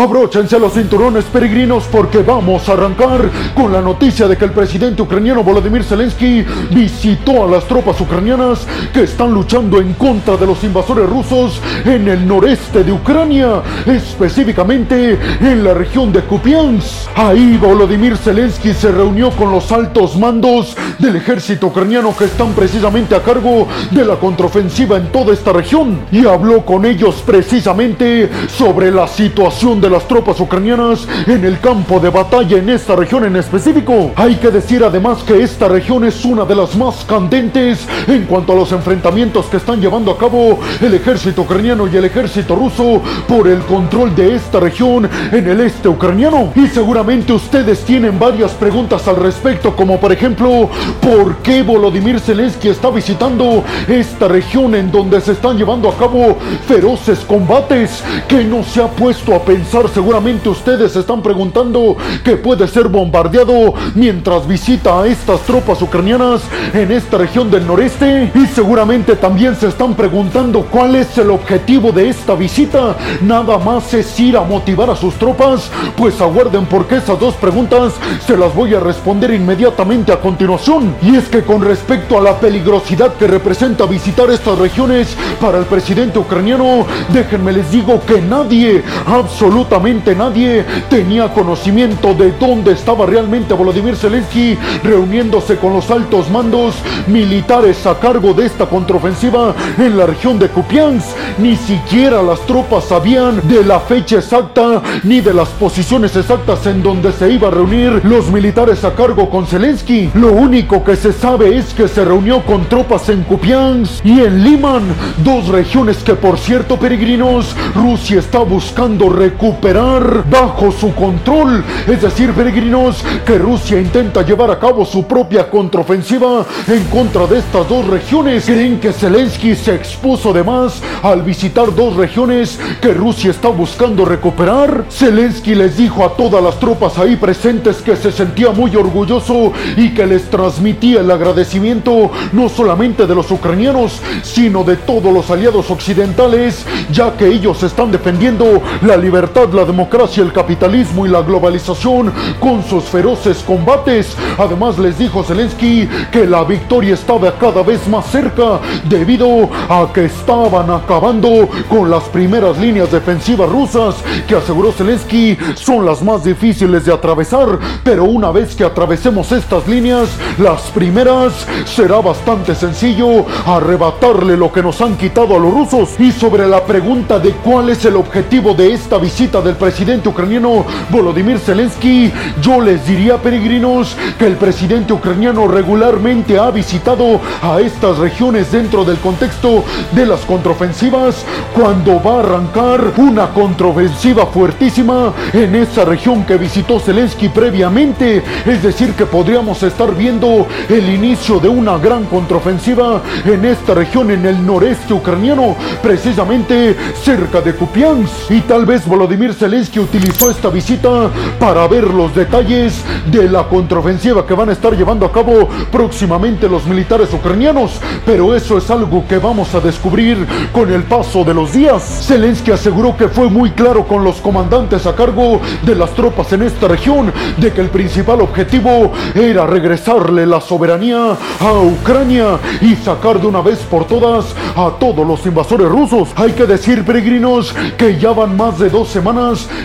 Abróchense los cinturones peregrinos porque vamos a arrancar con la noticia de que el presidente ucraniano Volodymyr Zelensky visitó a las tropas ucranianas que están luchando en contra de los invasores rusos en el noreste de Ucrania, específicamente en la región de Kupiansk. Ahí Volodymyr Zelensky se reunió con los altos mandos del ejército ucraniano que están precisamente a cargo de la contraofensiva en toda esta región y habló con ellos precisamente sobre la situación de las tropas ucranianas en el campo de batalla en esta región en específico. Hay que decir además que esta región es una de las más candentes en cuanto a los enfrentamientos que están llevando a cabo el ejército ucraniano y el ejército ruso por el control de esta región en el este ucraniano. Y seguramente ustedes tienen varias preguntas al respecto, como por ejemplo, ¿por qué Volodymyr Zelensky está visitando esta región en donde se están llevando a cabo feroces combates? Que no se ha puesto a pensar, seguramente ustedes se están preguntando que puede ser bombardeado mientras visita a estas tropas ucranianas en esta región del noreste. Y seguramente también se están preguntando cuál es el objetivo de esta visita. Nada más es ir a motivar a sus tropas. Pues aguarden porque esas dos preguntas se las voy a responder inmediatamente a continuación. Y es que con respecto a la peligrosidad que representa visitar estas regiones para el presidente ucraniano, déjenme les digo que nadie, absolutamente nadie, tenía conocimiento de dónde estaba realmente Volodymyr Zelensky reuniéndose con los altos mandos militares a cargo de esta contraofensiva en la región de Kupiansk. Ni siquiera las tropas sabían de la fecha exacta ni de las posiciones exactas en donde se iba a reunir los militares a cargo con Zelensky. Lo único que se sabe es que se reunió con tropas en Kupiansk y en Liman, dos regiones que por cierto peregrinos Rusia está buscando recuperar bajo su control. Es decir, peregrinos, que Rusia intenta llevar a cabo su propia contraofensiva en contra de estas dos regiones. ¿Creen que Zelensky se expuso de más al visitar dos regiones que Rusia está buscando recuperar? Zelensky les dijo a todas las tropas ahí presentes que se sentía muy orgulloso y que les transmitía el agradecimiento no solamente de los ucranianos, sino de todos los aliados occidentales, ya que ellos están defendiendo la libertad, la democracia, el capitalismo y la globalización con sus feroces combates. Además les dijo Zelensky que la victoria estaba cada vez más cerca debido a que estaban acabando con las primeras líneas defensivas rusas que aseguró Zelensky son las más difíciles de atravesar, pero una vez que atravesemos estas líneas, las primeras, será bastante sencillo arrebatarle lo que nos han quitado a los rusos. Y sobre la pregunta de cuál es el objetivo de esta visita del presidente ucraniano Volodymyr Zelensky, yo les diría, peregrinos, que el presidente ucraniano regularmente ha visitado a estas regiones dentro del contexto de las contraofensivas cuando va a arrancar una contraofensiva fuertísima en esa región que visitó Zelensky previamente. Es decir, que podríamos estar viendo el inicio de una gran contraofensiva en esta región en el noreste ucraniano, precisamente cerca de Kupiansk. Y tal vez Volodymyr Zelensky utilizó esta visita para ver los detalles de la contraofensiva que van a estar llevando a cabo próximamente los militares ucranianos. Pero eso es algo que vamos a descubrir con el paso de los días. Zelensky aseguró que fue muy claro con los comandantes a cargo de las tropas en esta región de que el principal objetivo era regresarle la soberanía a Ucrania y sacar de una vez por todas a todos los invasores rusos. Hay que decir, peregrinos, que ya van más de dos semanas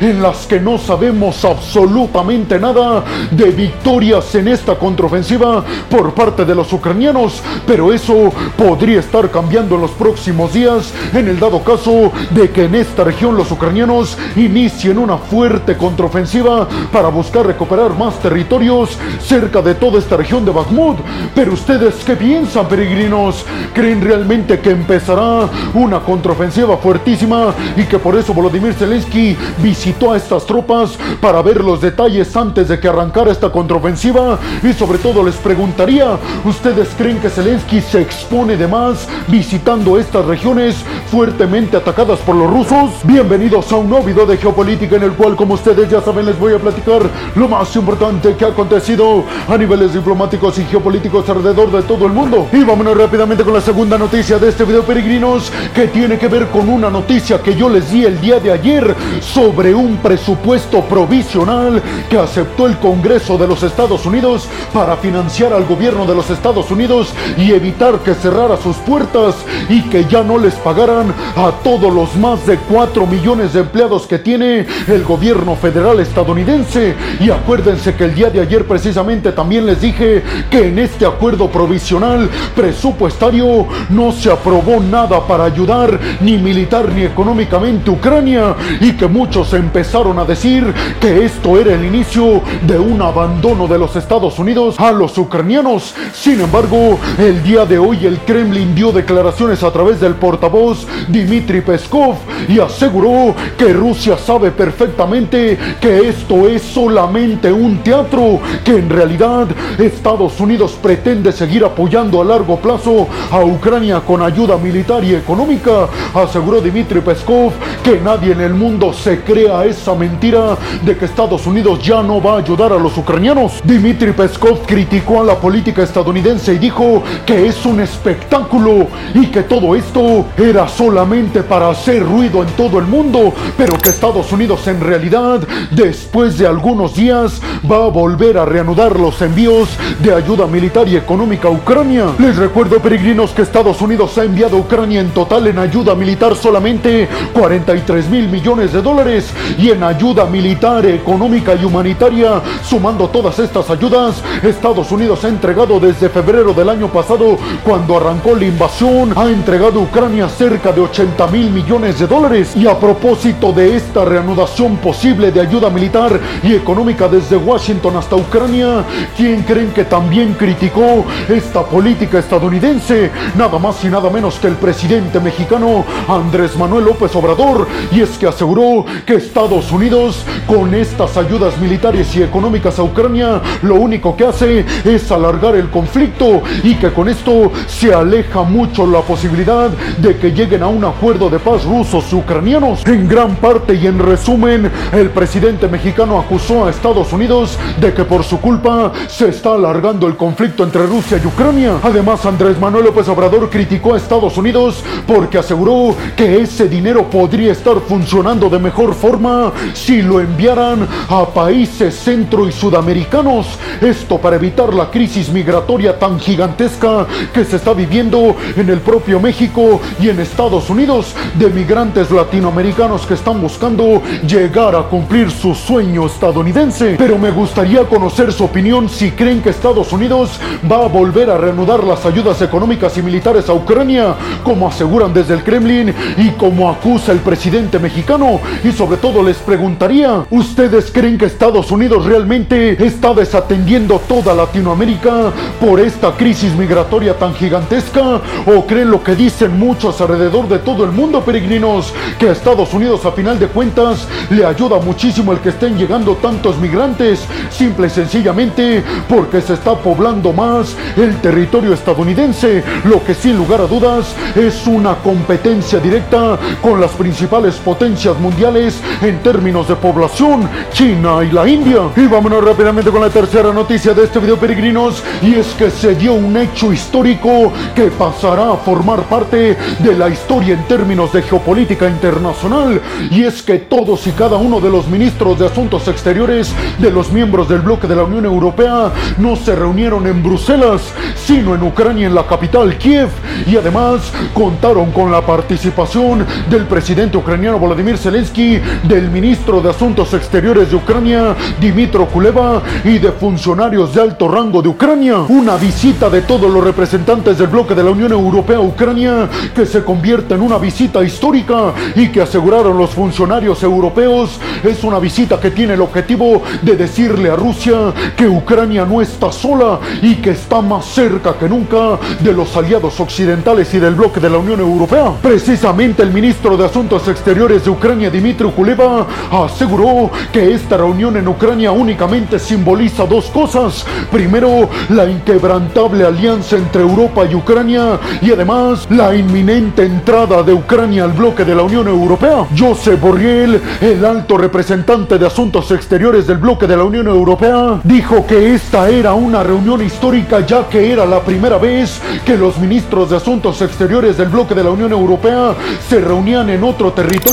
en las que no sabemos absolutamente nada de victorias en esta contraofensiva por parte de los ucranianos, pero eso podría estar cambiando en los próximos días en el dado caso de que en esta región los ucranianos inicien una fuerte contraofensiva para buscar recuperar más territorios cerca de toda esta región de Bakhmut. Pero ustedes, ¿qué piensan, peregrinos? ¿Creen realmente que empezará una contraofensiva fuertísima y que por eso Volodymyr Zelensky visitó a estas tropas para ver los detalles antes de que arrancara esta contraofensiva? Y sobre todo les preguntaría, ¿ustedes creen que Zelensky se expone de más visitando estas regiones fuertemente atacadas por los rusos? Bienvenidos a un nuevo video de geopolítica en el cual, como ustedes ya saben, les voy a platicar lo más importante que ha acontecido a niveles diplomáticos y geopolíticos alrededor de todo el mundo. Y vámonos rápidamente con la segunda noticia de este video, peregrinos, que tiene que ver con una noticia que yo les di el día de ayer sobre un presupuesto provisional que aceptó el Congreso de los Estados Unidos para financiar al gobierno de los Estados Unidos y evitar que cerrara sus puertas y que ya no les pagaran a todos los más de 4 millones de empleados que tiene el gobierno federal estadounidense. Y acuérdense que el día de ayer precisamente también les dije que en este acuerdo provisional presupuestario no se aprobó nada para ayudar ni militar ni económicamente Ucrania y que muchos empezaron a decir que esto era el inicio de un abandono de los Estados Unidos a los ucranianos. Sin embargo, el día de hoy el Kremlin dio declaraciones a través del portavoz Dmitry Peskov y aseguró que Rusia sabe perfectamente que esto es solamente un teatro, que en realidad Estados Unidos pretende seguir apoyando a largo plazo a Ucrania con ayuda militar y económica. Aseguró Dmitry Peskov que nadie en el mundo se crea esa mentira de que Estados Unidos ya no va a ayudar a los ucranianos. Dmitry Peskov criticó a la política estadounidense y dijo que es un espectáculo y que todo esto era solamente para hacer ruido en todo el mundo, pero que Estados Unidos en realidad después de algunos días va a volver a reanudar los envíos de ayuda militar y económica a Ucrania. Les recuerdo peregrinos que Estados Unidos ha enviado a Ucrania en total en ayuda militar solamente 43 mil millones de dólares y en ayuda militar, económica y humanitaria, sumando todas estas ayudas, Estados Unidos ha entregado desde febrero del año pasado, cuando arrancó la invasión, ha entregado a Ucrania cerca de 80 mil millones de dólares. Y a propósito de esta reanudación posible de ayuda militar y económica desde Washington hasta Ucrania, ¿quién creen que también criticó esta política estadounidense? Nada más y nada menos que el presidente mexicano Andrés Manuel López Obrador. Y es que aseguró que Estados Unidos, con estas ayudas militares y económicas a Ucrania, lo único que hace es alargar el conflicto y que con esto se aleja mucho la posibilidad de que lleguen a un acuerdo de paz rusos ucranianos. En gran parte y en resumen, el presidente mexicano acusó a Estados Unidos de que por su culpa se está alargando el conflicto entre Rusia y Ucrania. Además, Andrés Manuel López Obrador criticó a Estados Unidos porque aseguró que ese dinero podría estar funcionando de mejor forma si lo enviaran a países centro y sudamericanos. Esto para evitar la crisis migratoria tan gigantesca que se está viviendo en el propio México y en Estados Unidos de migrantes latinoamericanos que están buscando llegar a cumplir su sueño estadounidense. Pero me gustaría conocer su opinión si creen que Estados Unidos va a volver a reanudar las ayudas económicas y militares a Ucrania, como aseguran desde el Kremlin y como acusa el presidente mexicano. Y sobre todo les preguntaría, ¿ustedes creen que Estados Unidos realmente está desatendiendo toda Latinoamérica por esta crisis migratoria tan gigantesca? ¿O creen lo que dicen muchos alrededor de todo el mundo, peregrinos? Que a Estados Unidos a final de cuentas le ayuda muchísimo el que estén llegando tantos migrantes, simple y sencillamente porque se está poblando más el territorio estadounidense, lo que sin lugar a dudas es una competencia directa con las principales potencias mundiales en términos de población, China y la India. Y vámonos rápidamente con la tercera noticia de este video peregrinos. Y es que se dio un hecho histórico que pasará a formar parte de la historia en términos de geopolítica internacional. Y es que todos y cada uno de los ministros de Asuntos Exteriores de los miembros del bloque de la Unión Europea no se reunieron en Bruselas, sino en Ucrania, en la capital Kiev, y además contaron con la participación del presidente ucraniano Volodymyr Zelensky, del ministro de Asuntos Exteriores de Ucrania, Dimitro Kuleva, y de funcionarios de alto rango de Ucrania. Una visita de todos los representantes del bloque de la Unión Europea a Ucrania que se convierte en una visita histórica y que aseguraron los funcionarios europeos es una visita que tiene el objetivo de decirle a Rusia que Ucrania no está sola y que está más cerca que nunca de los aliados occidentales y del bloque de la Unión Europea. Precisamente el ministro de Asuntos Exteriores de Ucrania, Dimitri Kuleva, aseguró que esta reunión en Ucrania únicamente simboliza dos cosas. Primero, la inquebrantable alianza entre Europa y Ucrania y además la inminente entrada de Ucrania al bloque de la Unión Europea. Josep Borrell, el alto representante de Asuntos Exteriores del bloque de la Unión Europea, dijo que esta era una reunión histórica ya que era la primera vez que los ministros de Asuntos Exteriores del bloque de la Unión Europea se reunían en otro territorio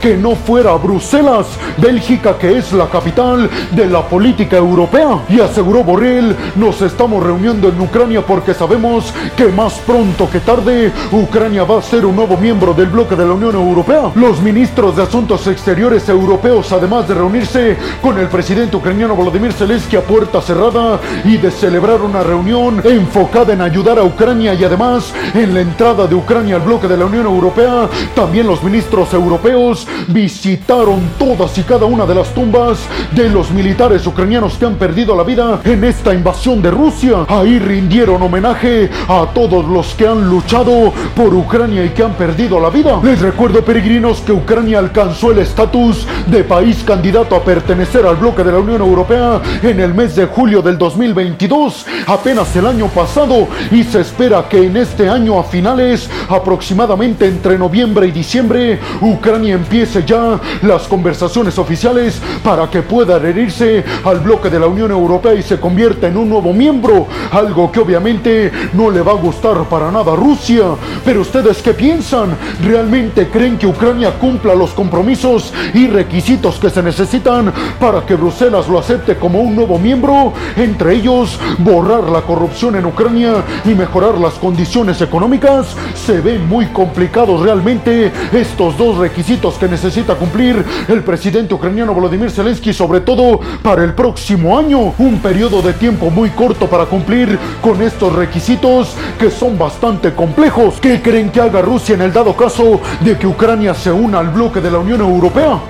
que no fuera Bruselas, Bélgica, que es la capital de la política europea. Y aseguró Borrell, nos estamos reuniendo en Ucrania porque sabemos que más pronto que tarde Ucrania va a ser un nuevo miembro del bloque de la Unión Europea. Los ministros de Asuntos Exteriores europeos, además de reunirse con el presidente ucraniano Volodymyr Zelensky a puerta cerrada y de celebrar una reunión enfocada en ayudar a Ucrania y además en la entrada de Ucrania al bloque de la Unión Europea, también los ministros europeos visitaron todas y cada una de las tumbas de los militares ucranianos que han perdido la vida en esta invasión de Rusia. Ahí rindieron homenaje a todos los que han luchado por Ucrania y que han perdido la vida. Les recuerdo, peregrinos, que Ucrania alcanzó el estatus de país candidato a pertenecer al bloque de la Unión Europea en el mes de julio del 2022, apenas el año pasado, y se espera que en este año a finales, aproximadamente entre noviembre y diciembre, Ucrania empiece ya las conversaciones oficiales para que pueda adherirse al bloque de la Unión Europea y se convierta en un nuevo miembro, algo que obviamente no le va a gustar para nada a Rusia. Pero ustedes qué piensan? ¿Realmente creen que Ucrania cumpla los compromisos y requisitos que se necesitan para que Bruselas lo acepte como un nuevo miembro? Entre ellos, borrar la corrupción en Ucrania y mejorar las condiciones económicas. Se ven muy complicados realmente estos dos requisitos que necesita cumplir el presidente ucraniano Volodymyr Zelensky, sobre todo para el próximo año. Un periodo de tiempo muy corto para cumplir con estos requisitos que son bastante complejos. ¿Qué creen que haga Rusia en el dado caso de que Ucrania se una al bloque de la Unión Europea?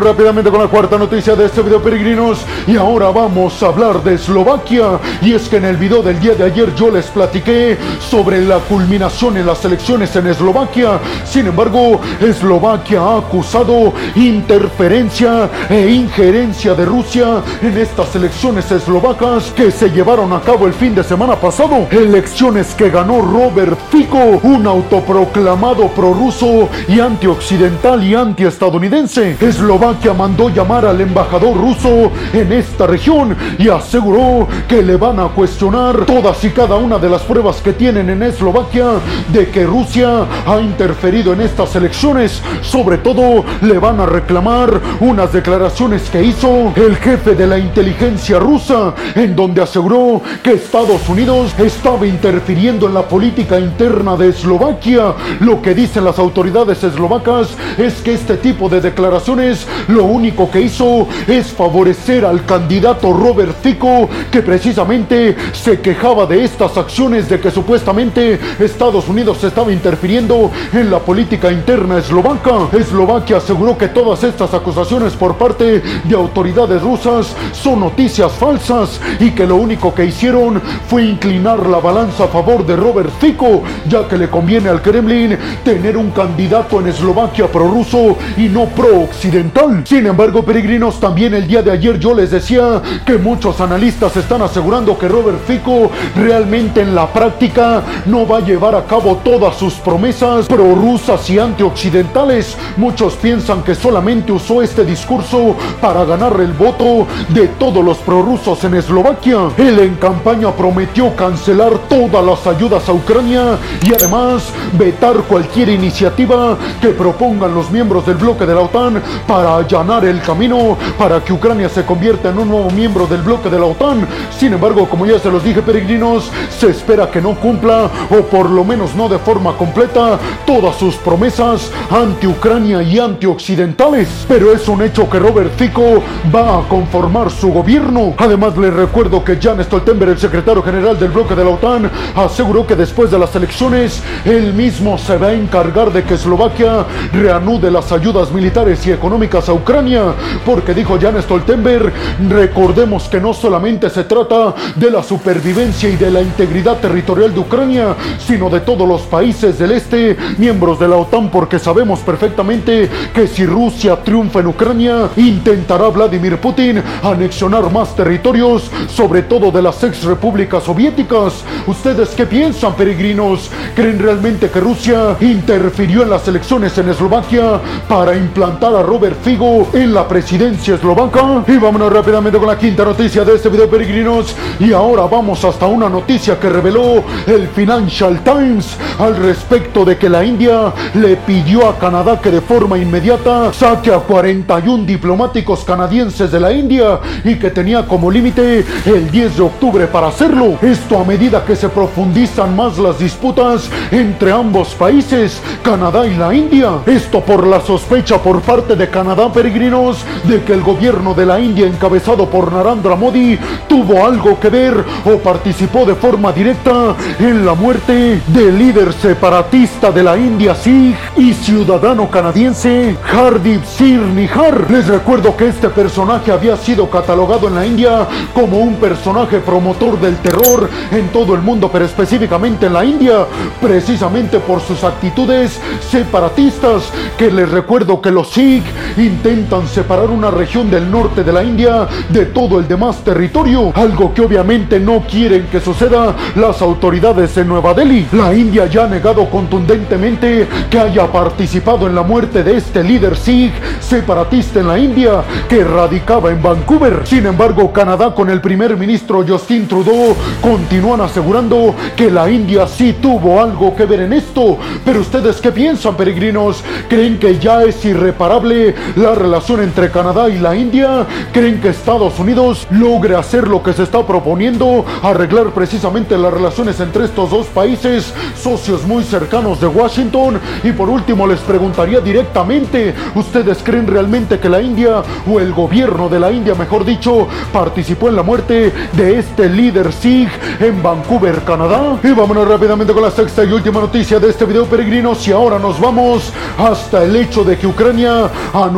Rápidamente con la cuarta noticia de este video, peregrinos. Y ahora vamos a hablar de Eslovaquia. Y es que en el video del día de ayer yo les platiqué sobre la culminación en las elecciones en Eslovaquia. Sin embargo, Eslovaquia ha acusado interferencia e injerencia de Rusia en estas elecciones eslovacas que se llevaron a cabo el fin de semana pasado. Elecciones que ganó Robert Fico, un autoproclamado prorruso y antioccidental y antiestadounidense. Eslovaquia mandó llamar al embajador ruso en esta región y aseguró que le van a cuestionar todas y cada una de las pruebas que tienen en Eslovaquia de que Rusia ha interferido en estas elecciones. Sobre todo le van a reclamar unas declaraciones que hizo el jefe de la inteligencia rusa, en donde aseguró que Estados Unidos estaba interfiriendo en la política interna de Eslovaquia. Lo que dicen las autoridades eslovacas es que este tipo de declaraciones lo único que hizo es favorecer al candidato Robert Fico, que precisamente se quejaba de estas acciones de que supuestamente Estados Unidos estaba interfiriendo en la política interna eslovaca. Eslovaquia aseguró que todas estas acusaciones por parte de autoridades rusas son noticias falsas y que lo único que hicieron fue inclinar la balanza a favor de Robert Fico, ya que le conviene al Kremlin tener un candidato en Eslovaquia prorruso y no pro-occidental. Sin embargo, peregrinos, también el día de ayer yo les decía que muchos analistas están asegurando que Robert Fico realmente en la práctica no va a llevar a cabo todas sus promesas prorrusas y antioccidentales. Muchos piensan que solamente usó este discurso para ganar el voto de todos los prorrusos en Eslovaquia. Él en campaña prometió cancelar todas las ayudas a Ucrania y además vetar cualquier iniciativa que propongan los miembros del bloque de la OTAN para allanar el camino para que Ucrania se convierta en un nuevo miembro del bloque de la OTAN. Sin embargo, como ya se los dije peregrinos, se espera que no cumpla o por lo menos no de forma completa todas sus promesas anti-Ucrania y anti-occidentales. Pero es un hecho que Robert Fico va a conformar su gobierno. Además, les recuerdo que Jan Stoltenberg, el secretario general del bloque de la OTAN, aseguró que después de las elecciones, él mismo se va a encargar de que Eslovaquia reanude las ayudas militares y económicas a Ucrania. Porque dijo Jan Stoltenberg, recordemos que no solamente se trata de la supervivencia y de la integridad territorial de Ucrania, sino de todos los países del este, miembros de la OTAN, porque sabemos perfectamente que si Rusia triunfa en Ucrania, intentará Vladimir Putin anexionar más territorios, sobre todo de las ex repúblicas soviéticas. ¿Ustedes qué piensan, peregrinos? ¿Creen realmente que Rusia interfirió en las elecciones en Eslovaquia para implantar a Robert Enemigo en la presidencia eslovaca. Y vámonos rápidamente con la quinta noticia de este video, peregrinos. Y ahora vamos hasta una noticia que reveló el Financial Times al respecto de que la India le pidió a Canadá que de forma inmediata saque a 41 diplomáticos canadienses de la India y que tenía como límite el 10 de octubre para hacerlo. Esto a medida que se profundizan más las disputas entre ambos países, Canadá y la India. Esto por la sospecha por parte de Canadá, peregrinos, de que el gobierno de la India encabezado por Narendra Modi tuvo algo que ver o participó de forma directa en la muerte del líder separatista de la India Sikh y ciudadano canadiense Hardip Sir Nihar. Les recuerdo que este personaje había sido catalogado en la India como un personaje promotor del terror en todo el mundo, pero específicamente en la India, precisamente por sus actitudes separatistas, que les recuerdo que los Sikh intentan separar una región del norte de la India de todo el demás territorio, algo que obviamente no quieren que suceda las autoridades en Nueva Delhi. La India ya ha negado contundentemente que haya participado en la muerte de este líder Sikh separatista en la India que radicaba en Vancouver. Sin embargo, Canadá con el primer ministro Justin Trudeau continúan asegurando que la India sí tuvo algo que ver en esto. Pero ustedes qué piensan, peregrinos? ¿Creen que ya es irreparable la relación entre Canadá y la India? ¿Creen que Estados Unidos logre hacer lo que se está proponiendo, arreglar precisamente las relaciones entre estos dos países, socios muy cercanos de Washington? Y por último les preguntaría directamente, ¿ustedes creen realmente que la India o el gobierno de la India, mejor dicho, participó en la muerte de este líder Sikh en Vancouver, Canadá? Y vámonos rápidamente con la sexta y última noticia de este video peregrinos y ahora nos vamos hasta el hecho de que Ucrania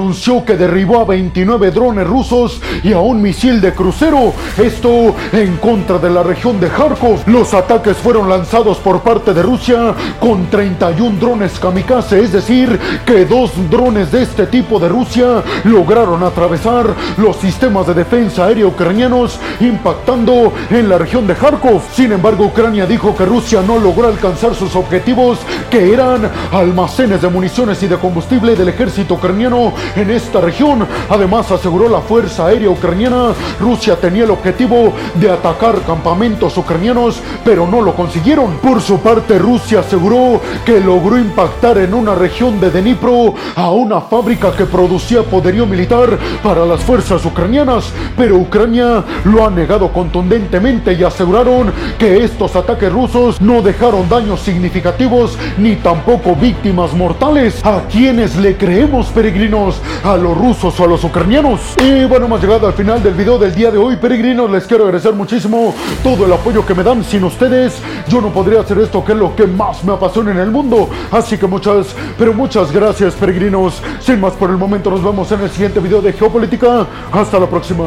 anunció que derribó a 29 drones rusos y a un misil de crucero. Esto en contra de la región de Kharkov. Los ataques fueron lanzados por parte de Rusia con 31 drones kamikaze, es decir, que dos drones de este tipo de Rusia lograron atravesar los sistemas de defensa aérea ucranianos impactando en la región de Kharkov. Sin embargo, Ucrania dijo que Rusia no logró alcanzar sus objetivos que eran almacenes de municiones y de combustible del ejército ucraniano en esta región. Además, aseguró la Fuerza Aérea Ucraniana, Rusia tenía el objetivo de atacar campamentos ucranianos, pero no lo consiguieron. Por su parte, Rusia aseguró que logró impactar en una región de Dnipro a una fábrica que producía poderío militar para las fuerzas ucranianas, pero Ucrania lo ha negado contundentemente y aseguraron que estos ataques rusos no dejaron daños significativos ni tampoco víctimas mortales. ¿A quienes le creemos, peregrinos? ¿A los rusos o a los ucranianos? Y bueno, hemos llegado al final del video del día de hoy, peregrinos. Les quiero agradecer muchísimo todo el apoyo que me dan. Sin ustedes, yo no podría hacer esto que es lo que más me apasiona en el mundo. Así que muchas, pero muchas gracias, peregrinos. Sin más por el momento, nos vemos en el siguiente video de Geopolítica. Hasta la próxima.